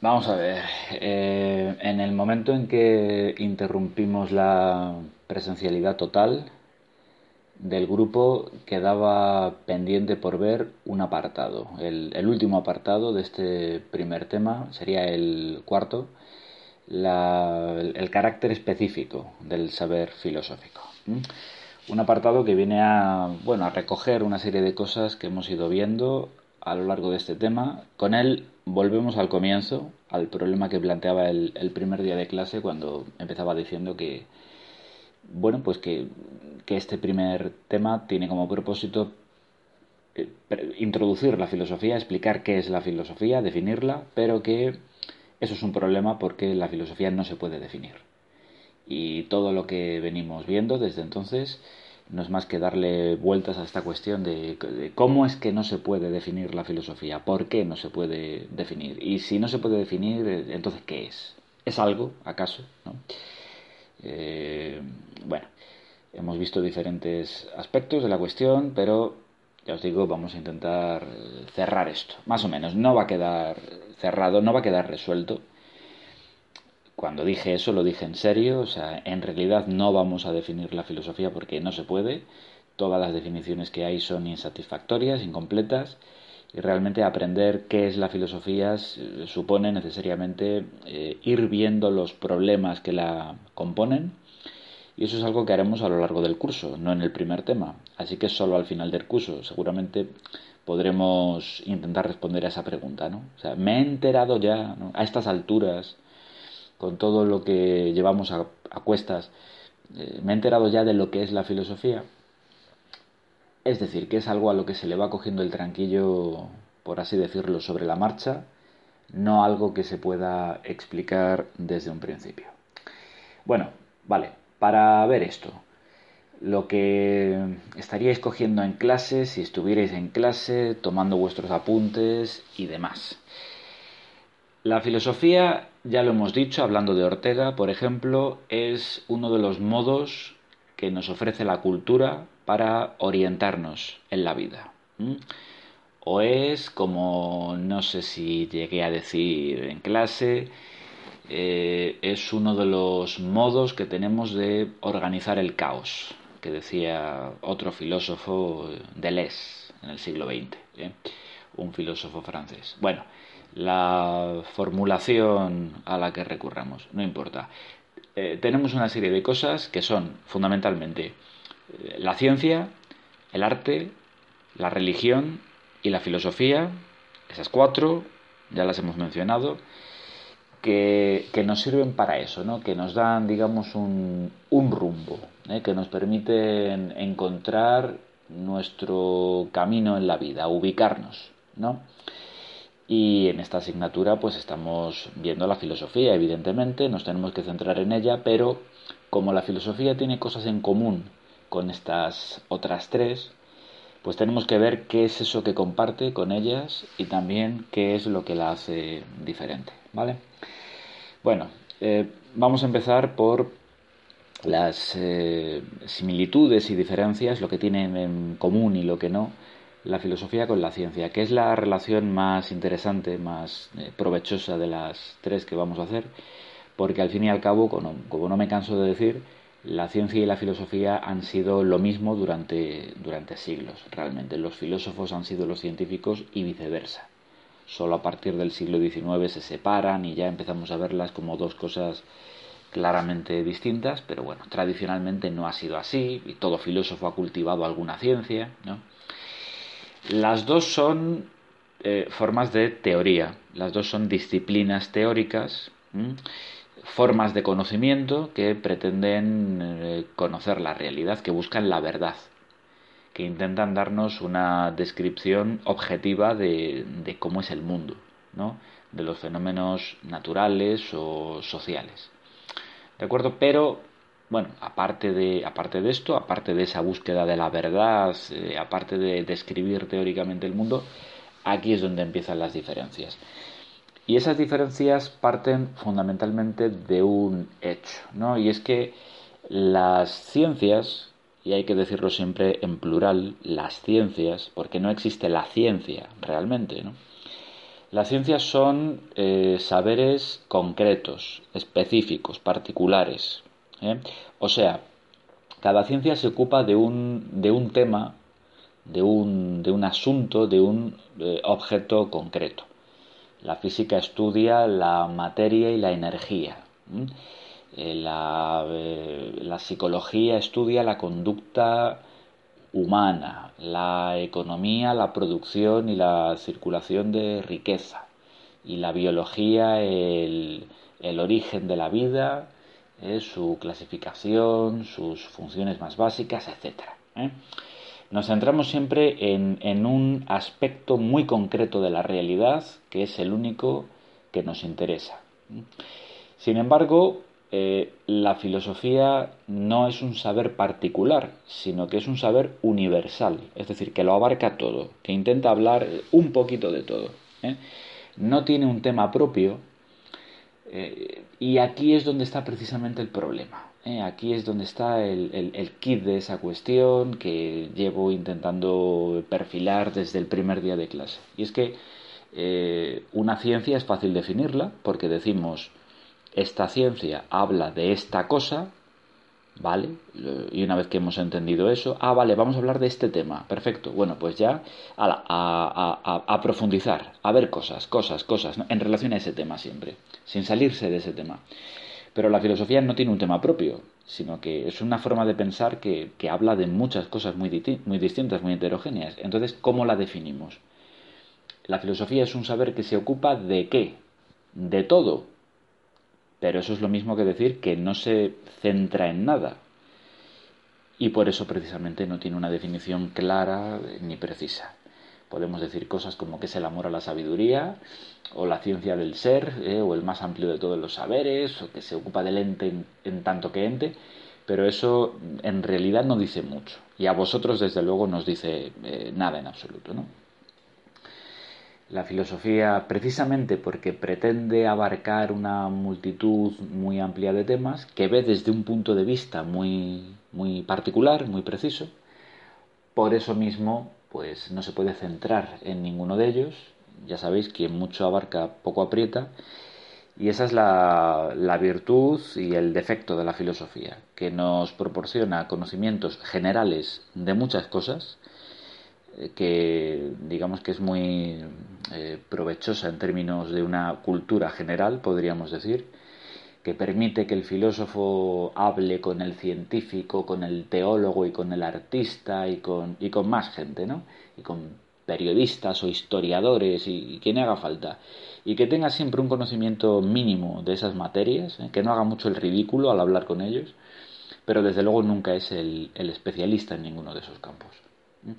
Vamos a ver, eh, en el momento en que interrumpimos la presencialidad total del grupo quedaba pendiente por ver un apartado. El, último apartado de este primer tema sería el cuarto, el, carácter específico del saber filosófico. Un apartado que viene a, bueno, a recoger una serie de cosas que hemos ido viendo a lo largo de este tema. Con él volvemos al comienzo, al problema que planteaba el, primer día de clase cuando empezaba diciendo que, bueno, pues que, este primer tema tiene como propósito eh, introducir la filosofía, explicar qué es la filosofía, definirla, pero que eso es un problema porque la filosofía no se puede definir. Y todo lo que venimos viendo desde entonces no es más que darle vueltas a esta cuestión de, cómo es que no se puede definir la filosofía, por qué no se puede definir. Y si no se puede definir, eh, entonces ¿qué es? ¿Es algo, acaso? Eh, bueno, hemos visto diferentes aspectos de la cuestión, pero ya os digo, vamos a intentar cerrar esto, más o menos. No va a quedar cerrado, no va a quedar resuelto cuando dije eso lo dije en serio, o sea, en realidad no vamos a definir la filosofía porque no se puede, todas las definiciones que hay son insatisfactorias, incompletas, y realmente aprender qué es la filosofía supone necesariamente eh, ir viendo los problemas que la componen, y eso es algo que haremos a lo largo del curso, no en el primer tema, así que solo al final del curso, seguramente podremos intentar responder a esa pregunta, ¿no? O sea, me he enterado ya, a estas alturas, con todo lo que llevamos a, cuestas, eh, me he enterado ya de lo que es la filosofía. Es decir, que es algo a lo que se le va cogiendo el tranquillo, por así decirlo, sobre la marcha, no algo que se pueda explicar desde un principio. Bueno, vale, para ver esto, lo que estaríais cogiendo en clase, si estuvierais en clase, tomando vuestros apuntes y demás. La filosofía, ya lo hemos dicho, hablando de Ortega, por ejemplo, es uno de los modos que nos ofrece la cultura para orientarnos en la vida. O es, como no sé si llegué a decir en clase, eh, es uno de los modos que tenemos de organizar el caos, que decía otro filósofo, Deleuze, en el siglo XX, ¿eh? un filósofo francés. Bueno, la formulación a la que recurramos, no importa. Eh, tenemos una serie de cosas que son fundamentalmente eh, la ciencia, el arte, la religión y la filosofía, esas cuatro, ya las hemos mencionado, que, nos sirven para eso, ¿no? que nos dan, digamos, un, un rumbo, ¿eh? que nos permiten encontrar nuestro camino en la vida, ubicarnos, ¿no? Y en esta asignatura pues estamos viendo la filosofía, evidentemente, nos tenemos que centrar en ella, pero como la filosofía tiene cosas en común con estas otras tres, pues tenemos que ver qué es eso que comparte con ellas y también qué es lo que la hace diferente, ¿vale? Bueno, eh, vamos a empezar por las eh, similitudes y diferencias, lo que tienen en común y lo que no, la filosofía con la ciencia, que es la relación más interesante, más eh, provechosa de las tres que vamos a hacer, porque al fin y al cabo, como, no me canso de decir, la ciencia y la filosofía han sido lo mismo durante, durante siglos, realmente. Los filósofos han sido los científicos y viceversa. Solo a partir del siglo XIX se separan y ya empezamos a verlas como dos cosas claramente distintas, pero bueno, tradicionalmente no ha sido así y todo filósofo ha cultivado alguna ciencia, ¿no? Las dos son eh, formas de teoría, las dos son disciplinas teóricas, formas de conocimiento que pretenden eh, conocer la realidad, que buscan la verdad, que intentan darnos una descripción objetiva de, de cómo es el mundo, ¿no? de los fenómenos naturales o sociales. ¿De acuerdo? Pero bueno, aparte de, aparte de esto, aparte de esa búsqueda de la verdad, eh, aparte de describir teóricamente el mundo, aquí es donde empiezan las diferencias. Y esas diferencias parten fundamentalmente de un hecho, ¿no? Y es que las ciencias, y hay que decirlo siempre en plural, las ciencias, porque no existe la ciencia realmente, ¿no? Las ciencias son eh, saberes concretos, específicos, particulares. ¿Eh? O sea, cada ciencia se ocupa de un, de un tema, de un, de un asunto, de un eh, objeto concreto. La física estudia la materia y la energía. La, la psicología estudia la conducta humana, la economía, la producción y la circulación de riqueza, y la biología, el, origen de la vida, eh, su clasificación, sus funciones más básicas, etc. ¿eh? Nos centramos siempre en, un aspecto muy concreto de la realidad, que es el único que nos interesa. Sin embargo, eh, la filosofía no es un saber particular, sino que es un saber universal, es decir, que lo abarca todo, que intenta hablar un poquito de todo. No tiene un tema propio eh, y aquí es donde está precisamente el problema. Aquí es donde está el, el, kit de esa cuestión que llevo intentando perfilar desde el primer día de clase. Y es que una ciencia es fácil definirla porque decimos esta ciencia habla de esta cosa, ¿vale? Y una vez que hemos entendido eso, ah, vale, vamos a hablar de este tema, perfecto. Bueno, pues ya a, profundizar, a ver cosas, cosas, cosas, en relación a ese tema siempre, sin salirse de ese tema. Pero la filosofía no tiene un tema propio, sino que es una forma de pensar que, que habla de muchas cosas muy, muy distintas, muy heterogéneas. Entonces, ¿cómo la definimos? La filosofía es un saber que se ocupa de qué? De todo, pero eso es lo mismo que decir que no se centra en nada. Y por eso precisamente no tiene una definición clara ni precisa. Podemos decir cosas como que es el amor a la sabiduría, o la ciencia del ser, eh, o el más amplio de todos los saberes, o que se ocupa del ente en, tanto que ente, pero eso en realidad no dice mucho. Y a vosotros, desde luego, no os dice eh, nada en absoluto, ¿no? La filosofía, precisamente porque pretende abarcar una multitud muy amplia de temas, que ve desde un punto de vista muy, muy particular, muy preciso, por eso mismo pues no se puede centrar en ninguno de ellos. Ya sabéis, que mucho abarca, poco aprieta. Y esa es la, la virtud y el defecto de la filosofía, que nos proporciona conocimientos generales de muchas cosas, que digamos que es muy eh, provechosa en términos de una cultura general, podríamos decir, que permite que el filósofo hable con el científico, con el teólogo y con el artista y con, y con más gente, ¿no? Y con periodistas o historiadores y, quien haga falta. Y que tenga siempre un conocimiento mínimo de esas materias, ¿eh? que no haga mucho el ridículo al hablar con ellos, pero desde luego nunca es el, el especialista en ninguno de esos campos. ¿eh?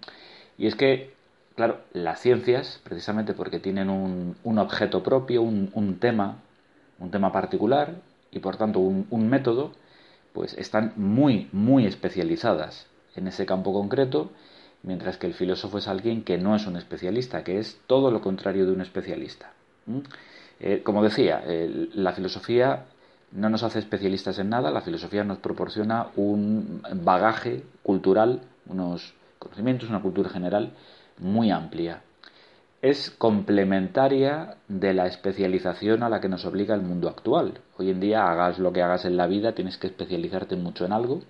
Y es que, claro, las ciencias, precisamente porque tienen un, un objeto propio, un, un, tema, un tema particular y por tanto un, método, pues están muy, muy especializadas en ese campo concreto, mientras que el filósofo es alguien que no es un especialista, que es todo lo contrario de un especialista. Eh, como decía, la filosofía no nos hace especialistas en nada, la filosofía nos proporciona un bagaje cultural, unos conocimientos, una cultura general muy amplia. Es complementaria de la especialización a la que nos obliga el mundo actual. Hoy en día, hagas lo que hagas en la vida, tienes que especializarte mucho en algo,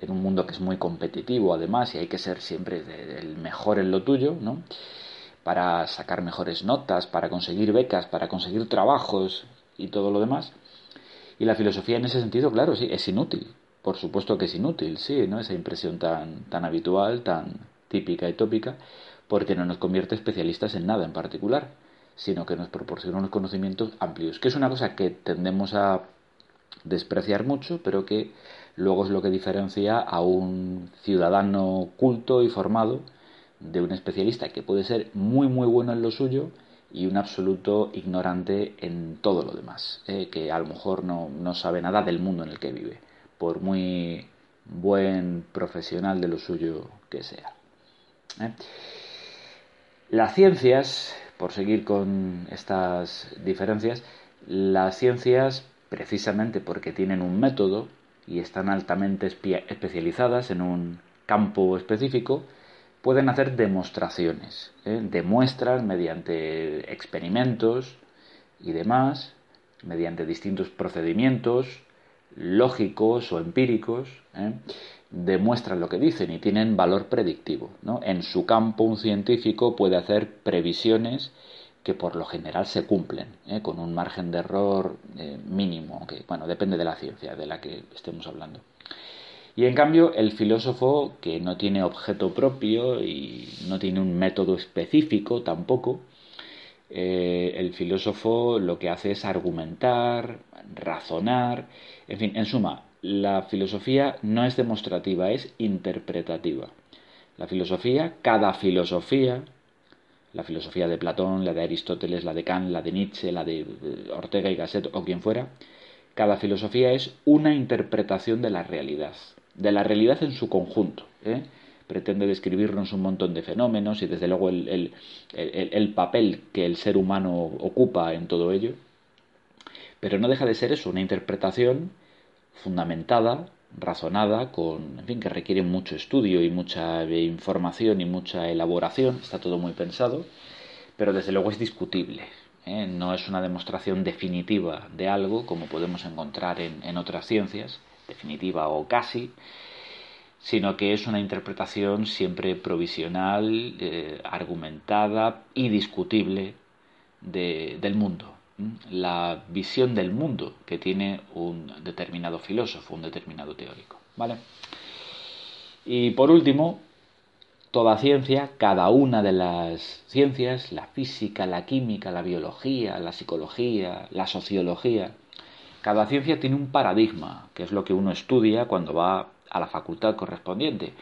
en un mundo que es muy competitivo además y hay que ser siempre el mejor en lo tuyo, ¿no? Para sacar mejores notas, para conseguir becas, para conseguir trabajos y todo lo demás. Y la filosofía en ese sentido, claro, sí, es inútil por supuesto que es inútil, sí, ¿no? Esa impresión tan, tan habitual, tan típica y tópica, porque no nos convierte especialistas en nada en particular, sino que nos proporciona unos conocimientos amplios, que es una cosa que tendemos a despreciar mucho, pero que luego es lo que diferencia a un ciudadano culto y formado de un especialista que puede ser muy muy bueno en lo suyo y un absoluto ignorante en todo lo demás, ¿eh? que a lo mejor no, no sabe nada del mundo en el que vive por muy buen profesional de lo suyo que sea. ¿eh? Las ciencias, por seguir con estas diferencias, las ciencias, precisamente porque tienen un método y están altamente especializadas en un campo específico, pueden hacer demostraciones. ¿eh? Demuestran mediante experimentos y demás, mediante distintos procedimientos lógicos o empíricos, ¿eh? demuestran lo que dicen y tienen valor predictivo. En su campo un científico puede hacer previsiones que por lo general se cumplen, ¿eh? con un margen de error eh, mínimo, que bueno, depende de la ciencia de la que estemos hablando. Y en cambio, el filósofo, que no tiene objeto propio y no tiene un método específico tampoco, eh, el filósofo lo que hace es argumentar, razonar, en fin, en suma, la filosofía no es demostrativa, es interpretativa. La filosofía, cada filosofía, la filosofía de Platón, la de Aristóteles, la de Kant, la de Nietzsche, la de Ortega y Gasset o quien fuera, cada filosofía es una interpretación de la realidad, de la realidad en su conjunto. ¿eh? Pretende describirnos un montón de fenómenos y desde luego el, el papel que el ser humano ocupa en todo ello, pero no deja de ser eso, una interpretación fundamentada, razonada, con, en fin, que requiere mucho estudio y mucha información y mucha elaboración, está todo muy pensado, pero desde luego es discutible. ¿eh? No es una demostración definitiva de algo, como podemos encontrar en, otras ciencias, definitiva o casi, sino que es una interpretación siempre provisional, eh, argumentada y discutible del mundo la visión del mundo que tiene un determinado filósofo, un determinado teórico. ¿Vale? Y por último, toda ciencia, cada una de las ciencias, la física, la química, la biología, la psicología, la sociología, cada ciencia tiene un paradigma, que es lo que uno estudia cuando va a la facultad correspondiente.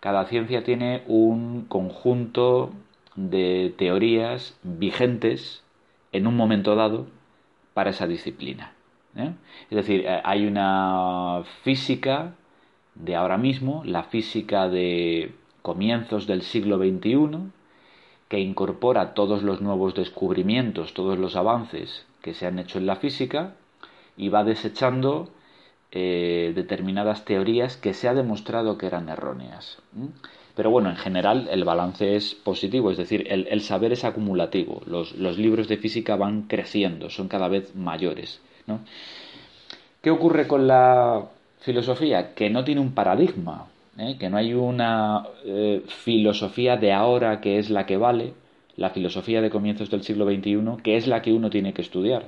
Cada ciencia tiene un conjunto de teorías vigentes en un momento dado para esa disciplina. ¿eh? Es decir, eh, hay una física de ahora mismo, la física de comienzos del siglo XXI, que incorpora todos los nuevos descubrimientos, todos los avances que se han hecho en la física y va desechando eh, determinadas teorías que se ha demostrado que eran erróneas. Pero bueno, en general el balance es positivo, es decir, el, saber es acumulativo. Los, libros de física van creciendo, son cada vez mayores. ¿Qué ocurre con la filosofía? Que no tiene un paradigma, ¿eh? que no hay una eh, filosofía de ahora que es la que vale, la filosofía de comienzos del siglo XXI, que es la que uno tiene que estudiar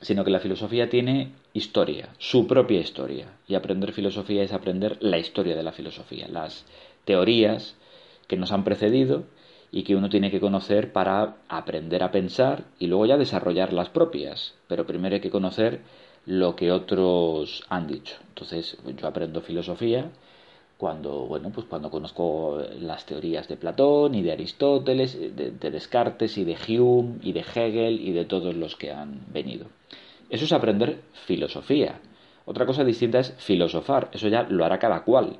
sino que la filosofía tiene historia, su propia historia. Y aprender filosofía es aprender la historia de la filosofía, las teorías que nos han precedido y que uno tiene que conocer para aprender a pensar y luego ya desarrollar las propias. Pero primero hay que conocer lo que otros han dicho. Entonces yo aprendo filosofía cuando, bueno, pues cuando conozco las teorías de Platón y de Aristóteles, de, de Descartes y de Hume y de Hegel y de todos los que han venido. Eso es aprender filosofía. Otra cosa distinta es filosofar. Eso ya lo hará cada cual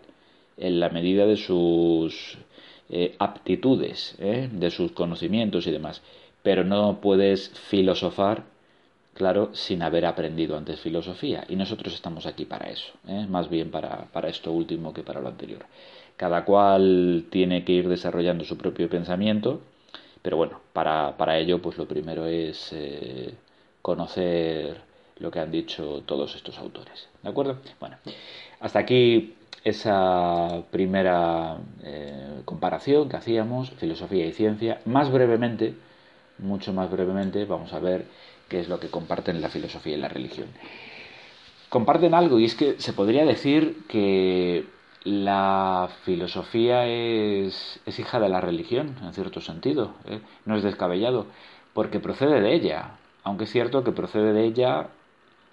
en la medida de sus eh, aptitudes, ¿eh? de sus conocimientos y demás. Pero no puedes filosofar, claro, sin haber aprendido antes filosofía. Y nosotros estamos aquí para eso, ¿eh? más bien para, para, esto último que para lo anterior. Cada cual tiene que ir desarrollando su propio pensamiento, pero bueno, para, para ello, pues lo primero es conocer lo que han dicho todos estos autores. ¿De acuerdo? Bueno, hasta aquí esa primera eh, comparación que hacíamos, filosofía y ciencia. Más brevemente, mucho más brevemente, vamos a ver qué es lo que comparten la filosofía y la religión. Comparten algo y es que se podría decir que la filosofía es, hija de la religión, en cierto sentido, ¿eh? no es descabellado, porque procede de ella aunque es cierto que procede de ella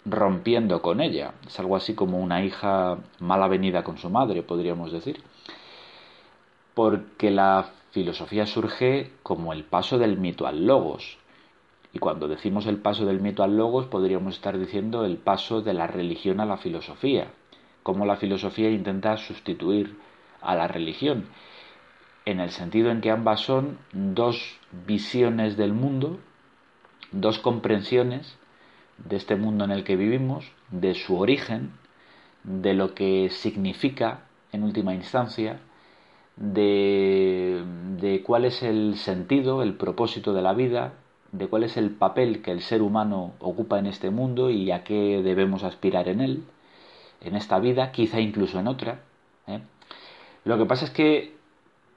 rompiendo con ella. Es algo así como una hija mal avenida con su madre, podríamos decir. Porque la filosofía surge como el paso del mito al logos. Y cuando decimos el paso del mito al logos, podríamos estar diciendo el paso de la religión a la filosofía. Cómo la filosofía intenta sustituir a la religión. En el sentido en que ambas son dos visiones del mundo dos comprensiones de este mundo en el que vivimos, de su origen, de lo que significa en última instancia, de, de cuál es el sentido, el propósito de la vida, de cuál es el papel que el ser humano ocupa en este mundo y a qué debemos aspirar en él, en esta vida, quizá incluso en otra. ¿eh? Lo que pasa es que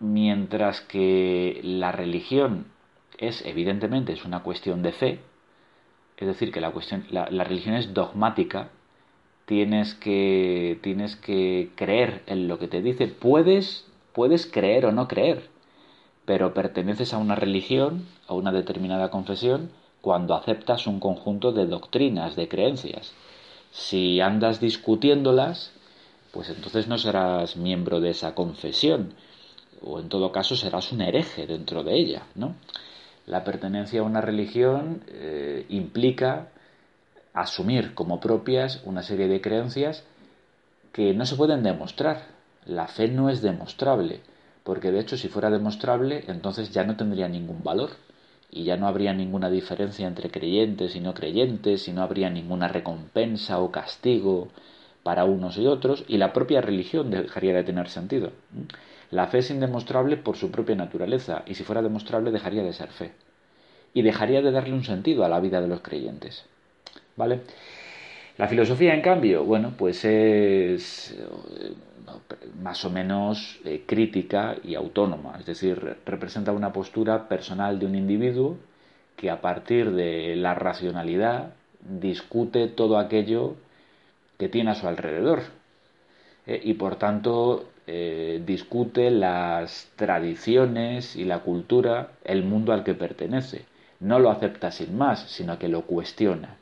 mientras que la religión es evidentemente es una cuestión de fe, es decir, que la, cuestión, la, religión es dogmática, tienes que, tienes que creer en lo que te dice, puedes, puedes creer o no creer, pero perteneces a una religión, a una determinada confesión, cuando aceptas un conjunto de doctrinas, de creencias. Si andas discutiéndolas, pues entonces no serás miembro de esa confesión, o en todo caso serás un hereje dentro de ella, ¿no? La pertenencia a una religión eh, implica asumir como propias una serie de creencias que no se pueden demostrar. La fe no es demostrable porque de hecho si fuera demostrable entonces ya no tendría ningún valor y ya no habría ninguna diferencia entre creyentes y no creyentes y no habría ninguna recompensa o castigo para unos y otros y la propia religión dejaría de tener sentido. La fe es indemostrable por su propia naturaleza y si fuera demostrable dejaría de ser fe y dejaría de darle un sentido a la vida de los creyentes. ¿Vale? La filosofía, en cambio, bueno, pues es más o menos eh, crítica y autónoma, es decir, representa una postura personal de un individuo que a partir de la racionalidad discute todo aquello que tiene a su alrededor eh, y por tanto eh, discute las tradiciones y la cultura, el mundo al que pertenece. No lo acepta sin más, sino que lo cuestiona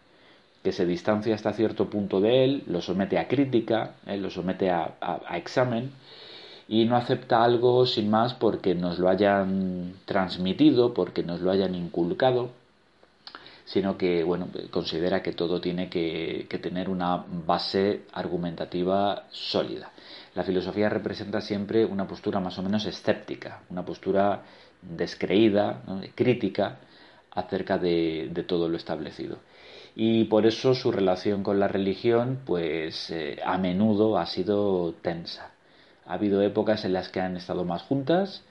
que se distancia hasta cierto punto de él, lo somete a crítica, eh, lo somete a, examen y no acepta algo sin más porque nos lo hayan transmitido, porque nos lo hayan inculcado, sino que bueno, considera que todo tiene que, que tener una base argumentativa sólida. La filosofía representa siempre una postura más o menos escéptica, una postura descreída, crítica acerca de, todo lo establecido y por eso su relación con la religión pues eh, a menudo ha sido tensa. Ha habido épocas en las que han estado más juntas,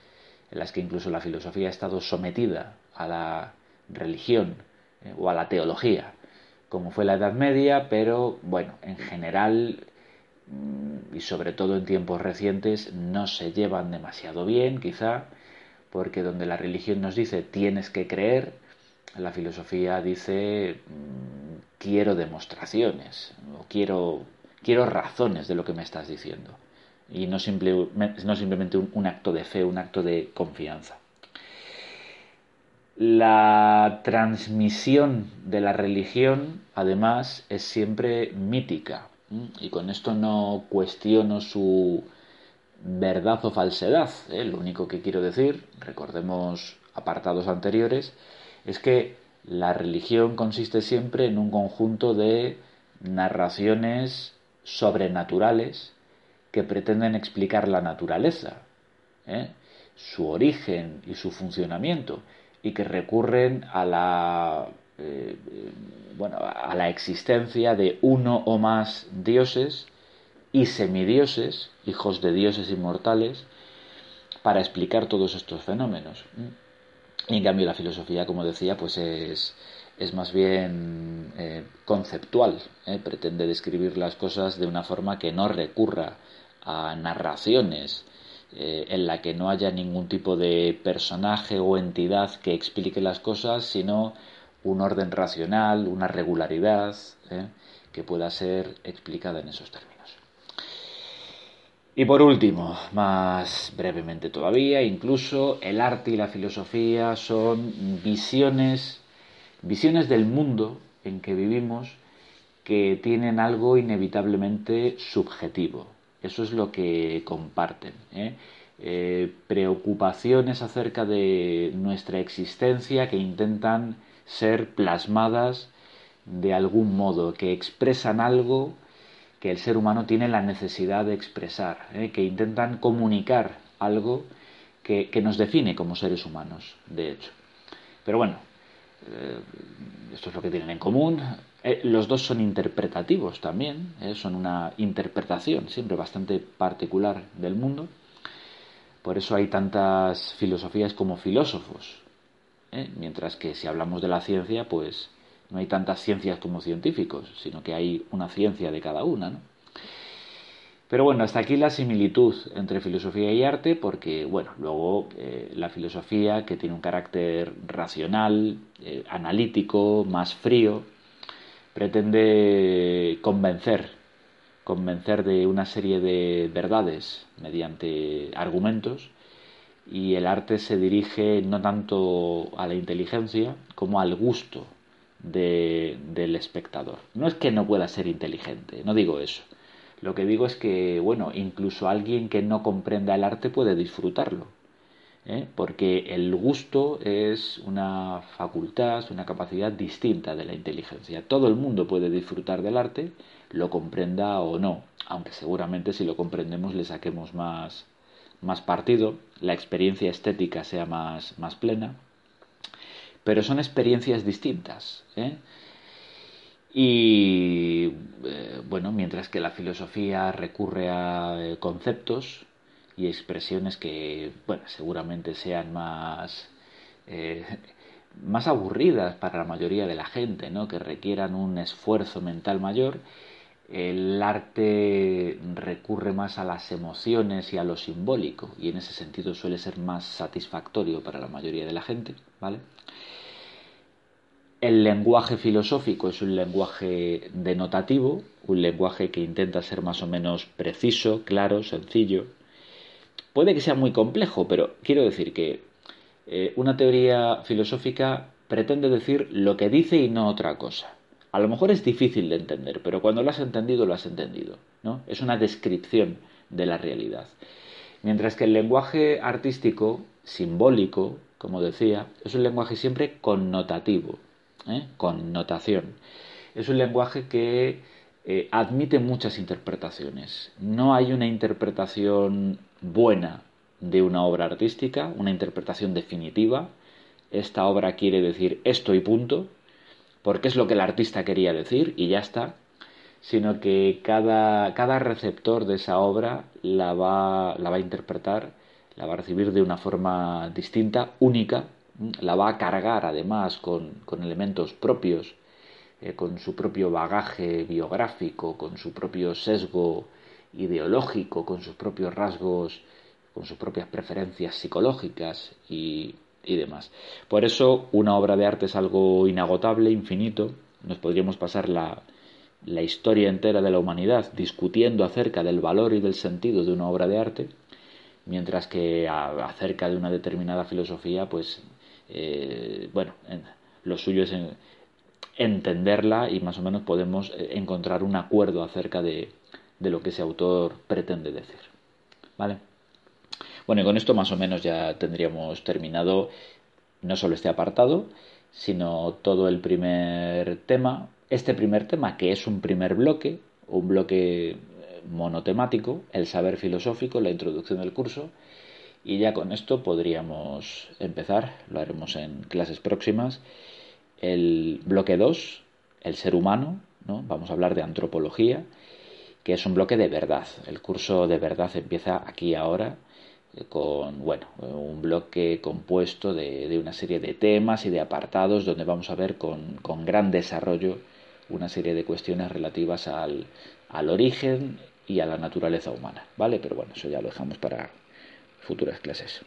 en las que incluso la filosofía ha estado sometida a la religión eh, o a la teología, como fue la Edad Media, pero bueno, en general y sobre todo en tiempos recientes no se llevan demasiado bien, quizá, porque donde la religión nos dice tienes que creer, la filosofía dice mm, quiero demostraciones o quiero, quiero razones de lo que me estás diciendo y no, no simplemente un, acto de fe, un acto de confianza. La transmisión de la religión, además, es siempre mítica. Y con esto no cuestiono su verdad o falsedad. ¿eh? Lo único que quiero decir, recordemos apartados anteriores, es que la religión consiste siempre en un conjunto de narraciones sobrenaturales que pretenden explicar la naturaleza, ¿eh? su origen y su funcionamiento, y que recurren a la, eh, bueno, a la existencia de uno o más dioses y semidioses, hijos de dioses inmortales, para explicar todos estos fenómenos. Y en cambio la filosofía, como decía, pues es, es más bien eh, conceptual, ¿eh? pretende describir las cosas de una forma que no recurra a narraciones en la que no haya ningún tipo de personaje o entidad que explique las cosas, sino un orden racional, una regularidad que pueda ser explicada en esos términos. Y por último, más brevemente todavía, incluso el arte y la filosofía son visiones, visiones del mundo en que vivimos que tienen algo inevitablemente subjetivo. Eso es lo que comparten. ¿eh? Eh, preocupaciones acerca de nuestra existencia que intentan ser plasmadas de algún modo, que expresan algo que el ser humano tiene la necesidad de expresar, ¿eh? que intentan comunicar algo que, nos define como seres humanos, de hecho. Pero bueno, eh, esto es lo que tienen en común. Eh, los dos son interpretativos también, son una interpretación siempre bastante particular del mundo. Por eso hay tantas filosofías como filósofos. ¿Eh? Mientras que si hablamos de la ciencia, pues no hay tantas ciencias como científicos, sino que hay una ciencia de cada una. ¿no? Pero bueno, hasta aquí la similitud entre filosofía y arte, porque bueno, luego eh, la filosofía, que tiene un carácter racional, eh, analítico, más frío, pretende convencer, convencer de una serie de verdades mediante argumentos, y el arte se dirige no tanto a la inteligencia como al gusto del espectador. No es que no pueda ser inteligente, no digo eso lo que digo es que, bueno, incluso alguien que no comprenda el arte puede disfrutarlo. ¿eh? Porque el gusto es una facultad, una capacidad distinta de la inteligencia. Todo el mundo puede disfrutar del arte, lo comprenda o no. Aunque seguramente si lo comprendemos le saquemos más, más partido, la experiencia estética sea más, más plena. Pero son experiencias distintas. ¿eh? Y eh, bueno, mientras que la filosofía recurre a eh, conceptos y expresiones que, bueno, seguramente sean más, más aburridas para la mayoría de la gente, ¿no? que requieran un esfuerzo mental mayor, el arte recurre más a las emociones y a lo simbólico, y en ese sentido suele ser más satisfactorio para la mayoría de la gente, ¿vale? El lenguaje filosófico es un lenguaje denotativo, un lenguaje que intenta ser más o menos preciso, claro, sencillo. Puede que sea muy complejo, pero quiero decir que eh, una teoría filosófica pretende decir lo que dice y no otra cosa. A lo mejor es difícil de entender, pero cuando lo has entendido, lo has entendido. ¿no? Es una descripción de la realidad. Mientras que el lenguaje artístico, simbólico, como decía, es un lenguaje siempre connotativo. ¿eh? connotación. Es un lenguaje que eh, admite muchas interpretaciones. No hay una interpretación buena de una obra artística, una interpretación definitiva. Esta obra quiere decir esto y punto, porque es lo que el artista quería decir y ya está, sino que cada, cada receptor de esa obra la va, la va a interpretar, la va a recibir de una forma distinta, única, la va a cargar además con, elementos propios, eh, con su propio bagaje biográfico, con su propio sesgo ideológico, con sus propios rasgos, con sus propias preferencias psicológicas y, y demás. Por eso una obra de arte es algo inagotable, infinito. Nos podríamos pasar la, la historia entera de la humanidad discutiendo acerca del valor y del sentido de una obra de arte, mientras que acerca de una determinada filosofía, pues eh, bueno, lo suyo es entenderla y más o menos podemos eh, encontrar un acuerdo acerca de, lo que ese autor pretende decir. ¿Vale? Bueno, y con esto más o menos ya tendríamos terminado no solo este apartado, sino todo el primer tema. Este primer tema, que es un primer bloque, un bloque eh, monotemático, el saber filosófico, la introducción del curso, y ya con esto podríamos empezar, lo haremos en clases próximas, el bloque 2, el ser humano, ¿no? vamos a hablar de antropología, que es un bloque de verdad. El curso de verdad empieza aquí ahora con bueno, un bloque compuesto de, una serie de temas y de apartados donde vamos a ver con, con gran desarrollo una serie de cuestiones relativas al, al origen y a la naturaleza humana, ¿vale? Pero bueno, eso ya lo dejamos para futuras clases.